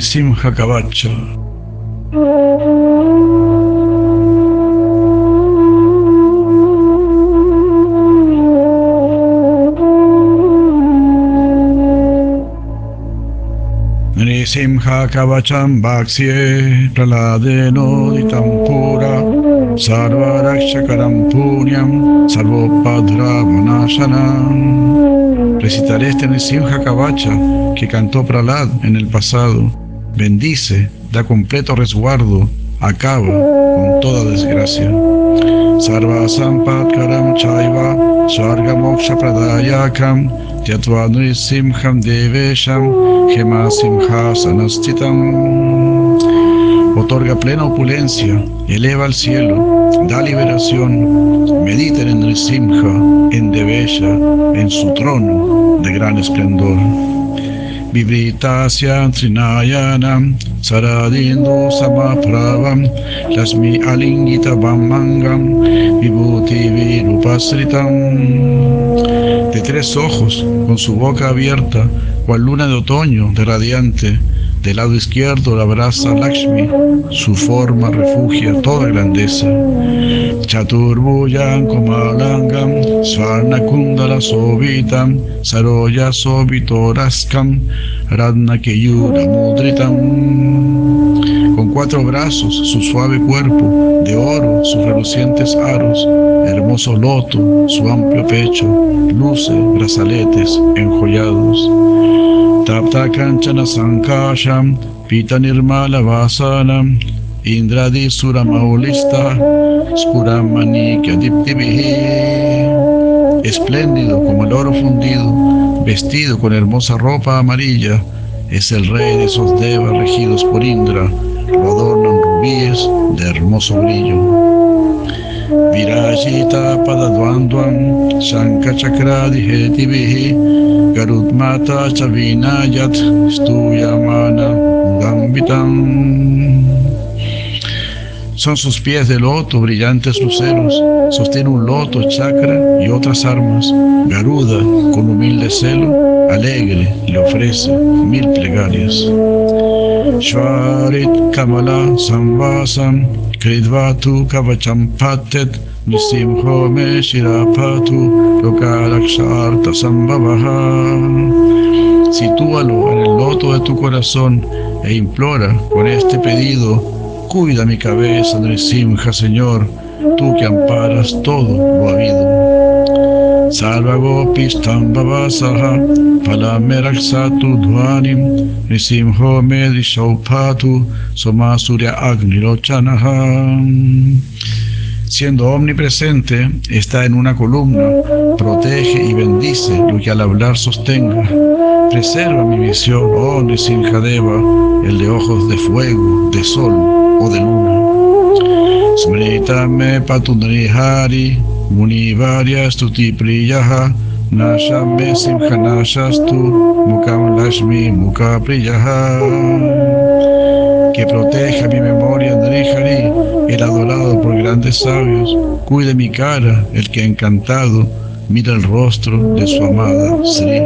Simha Kavacha. Nrisimha Kavacham Bhaksye Praladeno Ditampura Sarva Rakshakaram Punyam Sarvopadra Vanashanam Recitaré este Nrisimha Kavacha que cantó Pralad en el pasado. Bendice, da completo resguardo, acaba con toda desgracia. Sarva Sampatkaram Chaiva Swarga Moksha Pradayakam Tyatva Simham Devesham Gema Sanastitam Otorga plena opulencia, eleva al cielo, da liberación, medita en el Simha, en Devesha, en su trono de gran esplendor. Vibritasya Trinayanam Saradindo Samapravam Lasmi Alingita Vamangam Vibhuti Virupasritam De tres ojos, con su boca abierta, cual luna de otoño, de radiante, del lado izquierdo la abraza Lakshmi, su forma refugia toda grandeza. Chaturbhuyan Komalangam, Svarna Kundala Sovitam, Saroya Sobitoraskam, Radna Keyura Mudritam. Con cuatro brazos, su suave cuerpo, de oro, sus relucientes aros, hermoso loto, su amplio pecho, luces, brazaletes enjollados. Vasanam, Indradi Suramaulista, Spuramani Espléndido como el oro fundido, vestido con hermosa ropa amarilla, es el rey de esos devas regidos por Indra, lo adornan rubíes de hermoso brillo. Shankachakra Hetivihi Garutmata Chavinayat Stuyamana Gambitam Son sus pies de loto, brillantes luceros, sostiene un loto, chakra y otras armas. Garuda, con humilde celo, alegre, le ofrece mil plegarias. Shvarit Kamala Samvasam Kridvatu Kavacham Patet Nisimho Me Shirapatu Lokaraksharta Sambhavaha Sitúalo en el loto de tu corazón e implora con este pedido Cuida mi cabeza, Nrisimha, Señor, tú que amparas todo lo habido. Salva gopis tambavasaha, palameraksatu dhvanim, Nrisimho medishaupatu, somasurya agnirochanaha. Siendo omnipresente, está en una columna, protege y bendice lo que al hablar sostenga. Preserva mi visión, oh Nrisimhadeva, el de ojos de fuego, de sol o de luna. Smritame patundrihari, munivarya stuti priyaha, nashame simhanashastu, mukam lashmi muka priyaha. Que proteja mi memoria, Andrihari, el adorado por grandes sabios, cuide mi cara, el que encantado mira el rostro de su amada Sri.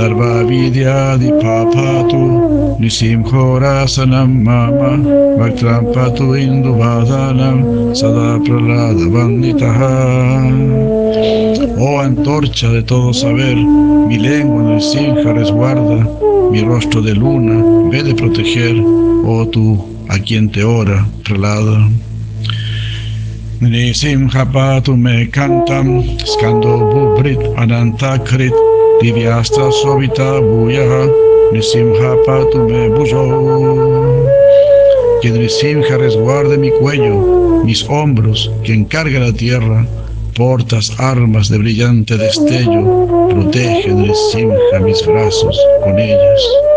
Sarva Vidya Dipapatu Nisimho Rasanam Mama Bhaktrampatu Induvadanam Sada Pralada Vanditaha Oh antorcha de todo saber, mi lengua en el Simha resguarda, mi rostro de luna, ve de proteger, oh tú, a quien te ora, Pralada. Nisimhapatu me cantam, skando bubrit anantakrit, divyastra sobita buyaha, nisimhapatu me bujo. Que Nisimha resguarde mi cuello, mis hombros, que encarga la tierra, portas armas de brillante destello, protege Nisimha mis brazos con ellas.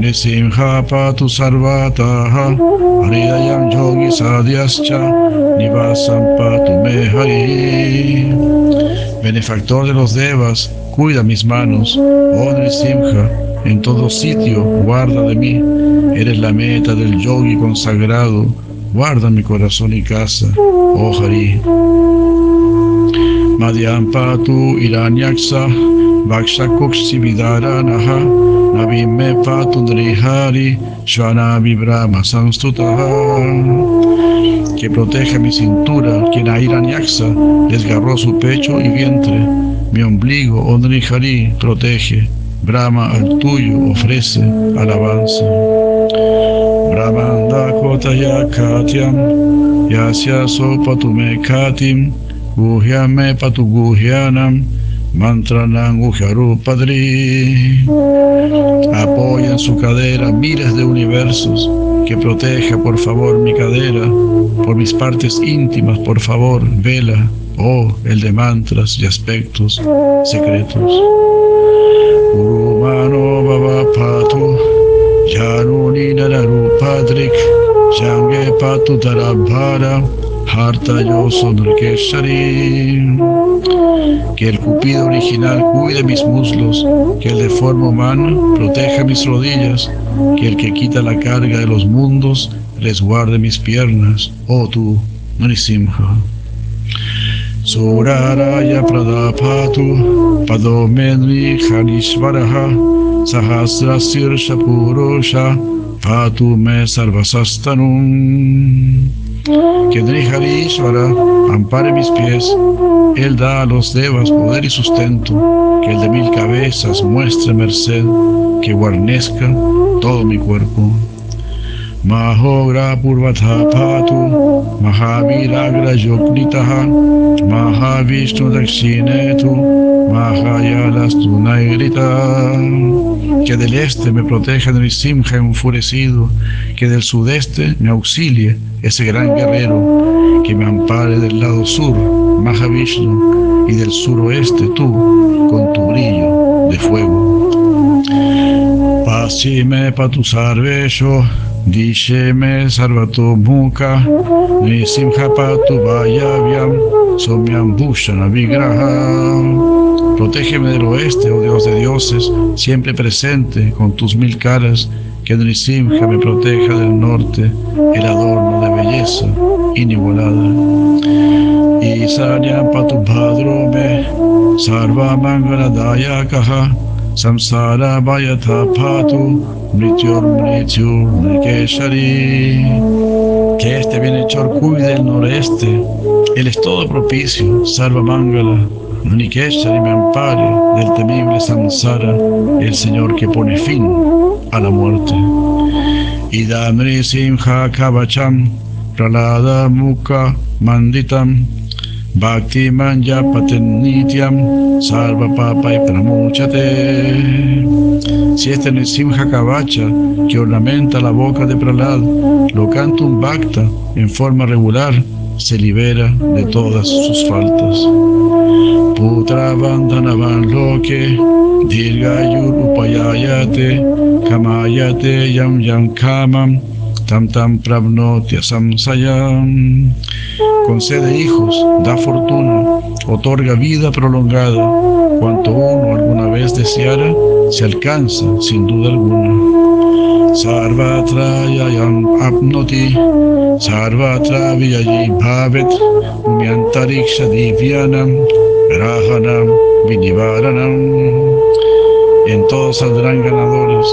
Nisimha patu sarvataha, Haridayam yogi sadhyascha, Nivasam patu me hari. Benefactor de los devas, cuida mis manos, oh Nisimha, en todo sitio guarda de mí, eres la meta del yogi consagrado, guarda mi corazón y casa, oh Hari. Madhyam patu iranyaksa, vidaranaha, navime patu nrihari, shvana vibrama Que proteja mi cintura, quien a Iranyaksa desgarró su pecho y vientre, mi ombligo, Nrihari, protege. Brahma al tuyo ofrece alabanza. Brahmanda kotaya katyam, yasya sopatume katim, guhyame patu guhyanam, mantranam padri. Apoya en su cadera miles de universos, que proteja por favor mi cadera, por mis partes íntimas, por favor, vela, oh, el de mantras y aspectos secretos. Urumano Baba Patu, Januni Nararu Padrik, Jange Patu Harta Yo Sonrkeshari. Que el Cupido original cuide mis muslos, que el de forma humana proteja mis rodillas, que el que quita la carga de los mundos resguarde mis piernas, oh tú, Nrisimha. Suraraya Pradapatu Padomedri Hanishvaraha Sahasrasir Shapurusha Patu Me Sarvasastanum Que Harishvara ampare mis pies, Él da a los devas poder y sustento, que el de mil cabezas muestre merced, que guarnezca todo mi cuerpo. Mahaviragra Yoknitaha Mahavishnu Dakshinetu Mahayalastu Nairita Que del este me proteja del Simha enfurecido, que del sudeste me auxilie ese gran guerrero, que me ampare del lado sur, Mahavishnu, y del suroeste tú, con tu brillo de fuego. Pasime patusarvesho Disheme sarvato muka, nisimhapatu vayavyam, somyam bhushana vigraha. Protégeme del oeste, oh Dios de dioses, siempre presente con tus mil caras, que Nisimha me proteja del norte, el adorno de belleza inigualada. Y sanyam patu bhadrome, sarva kaha, mrityor mrityu mrikeshari. Que este bienhechor cuide el noreste, él es todo propicio, salva mangala, Nikeshari me ampare del temible samsara, el Señor que pone fin a la muerte. Idamri simha kavacham, pralada mukha manditam, Bhakti manja patenityam salva papa y pramuchate. Si este Nisimha Kavacha que ornamenta la boca de Pralad lo canta un bhakta en forma regular, se libera de todas sus faltas. Putra bandhanavan loke, dirgayur upayayate, kamayate yam yam kamam, tam tam pravnotya samsayam concede hijos, da fortuna, otorga vida prolongada. Cuanto uno alguna vez deseara, se alcanza sin duda alguna. Sarvatrayayam apnoti, sarvatra viyayi bhavet, umyantariksha divyanam, rahanam, vinivaranam. En todos saldrán ganadores,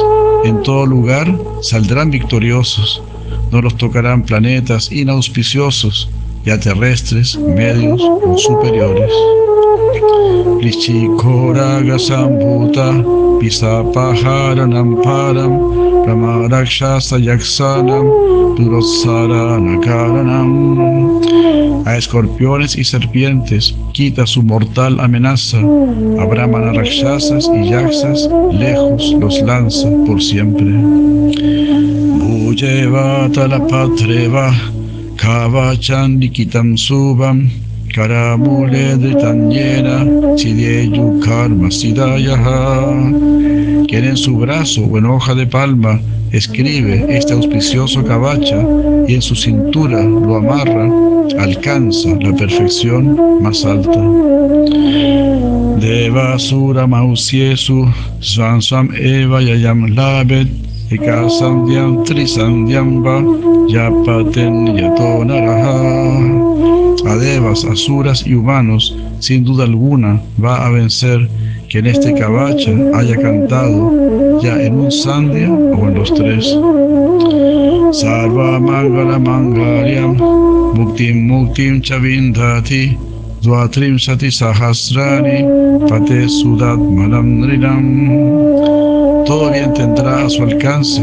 en todo lugar saldrán victoriosos. No los tocarán planetas inauspiciosos, ya terrestres, medios o superiores. Lichikoraga Sambuta, Pisapaharanam Param, Ramarakshasa Yaksanam, Nakaranam. A escorpiones y serpientes quita su mortal amenaza, a Brahmana Rakshasas y Yaksas lejos los lanza por siempre. la Patreva, Kavachan Nikitam Subam Karamule Dritanyena Sidyeyu Karma Sidayaha Quien en su brazo o en hoja de palma escribe este auspicioso Kavacha y en su cintura lo amarra, alcanza la perfección más alta. Devasura Mausiesu Svansam Eva Yayam Labet Ekasandyam Trisandyam Va Yapaten Yato Naraha. A devas, asuras y humanos, sin duda alguna, va a vencer que en este cabacha haya cantado ya en un sandhya o en los tres. Sarva Mangala Mangalyam Muktim Muktim Chavindati Dvatrim Sati Sahasrani Pate Sudat Malandrinam Todo bien tendrá a su alcance,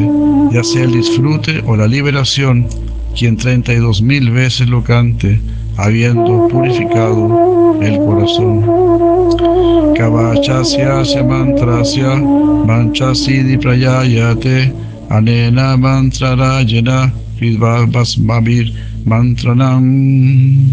ya sea el disfrute o la liberación, quien treinta y dos mil veces lo cante, habiendo purificado el corazón. Kavachasya mantrasya manchasidi prayayate anena mantrarayana mabir mantranam.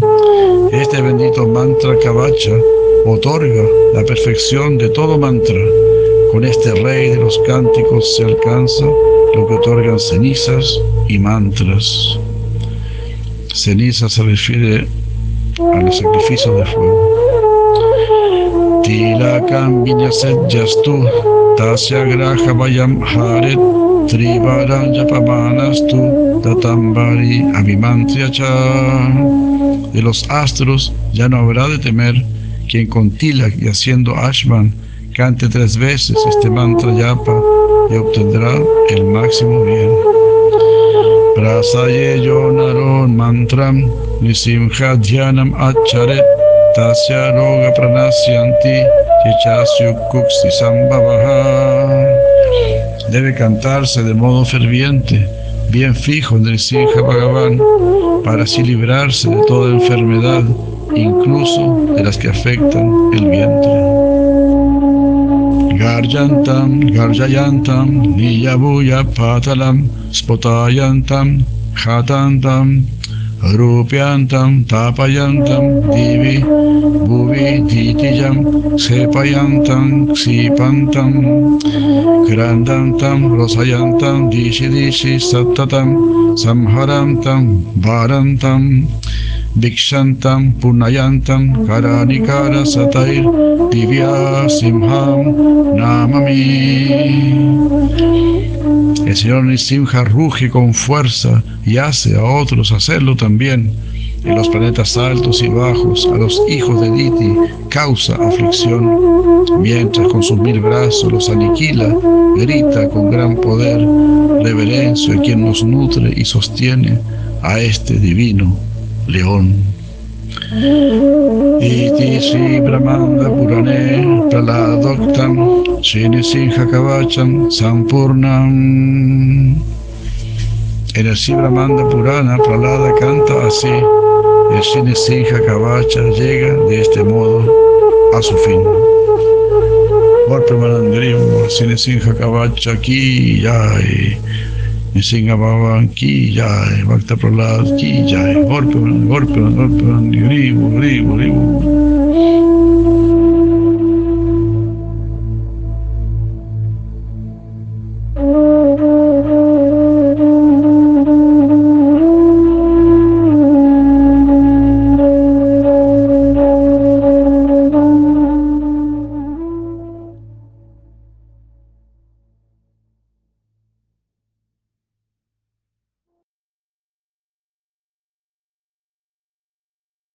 Este bendito mantra Kavacha otorga la perfección de todo mantra. Con este rey de los cánticos se alcanza lo que otorgan cenizas y mantras. Ceniza se refiere a los sacrificios de fuego. Tilakam yastu tasya graha vayam haret trivaran yapamanastu tatambari cha. De los astros ya no habrá de temer quien con Tilak y haciendo Ashman cante tres veces este mantra yapa y obtendrá el máximo bien. Prasaye yonaron mantram nisimha dhyanam acharet tasya roga pranasyanti chichasyu kuksi sambhavaha. Debe cantarse de modo ferviente, bien fijo en el Simha Bhagavan, para así librarse de toda enfermedad, incluso de las que afectan el vientre. गर्जन्तं गर्जयन्तं नियभूय पातलं स्फुतायन्तं कन्तं रोपयन्तं तापयन्तं दिवि भुवि धीतिजं क्षेपयन्तं क्षीपन्तं क्रन्दन्तं रसयन्तं दिशि दिशि सततं संहरन्तं भारन्तम् Dikshantam, Punayantam, Karanikara Satair, Divya Simham, Namami. El Señor Nisimha ruge con fuerza y hace a otros hacerlo también. En los planetas altos y bajos, a los hijos de Diti causa aflicción, mientras con sus mil brazos los aniquila, grita con gran poder, reverencia a quien nos nutre y sostiene a este divino león. Iti Sri Brahmanda Purane Praladoktam Shini Sinha Kavacham Sampurnam. En el Brahmanda Purana Pralada canta así. El Shini Sinha Kavacha llega de este modo a su fin. Golpe Manandrivo, Shini Sinha Kavacha aquí ya. Nisinga Baba ki jai, Bhakta ki jai, golpe, gribu, gribu, gribu.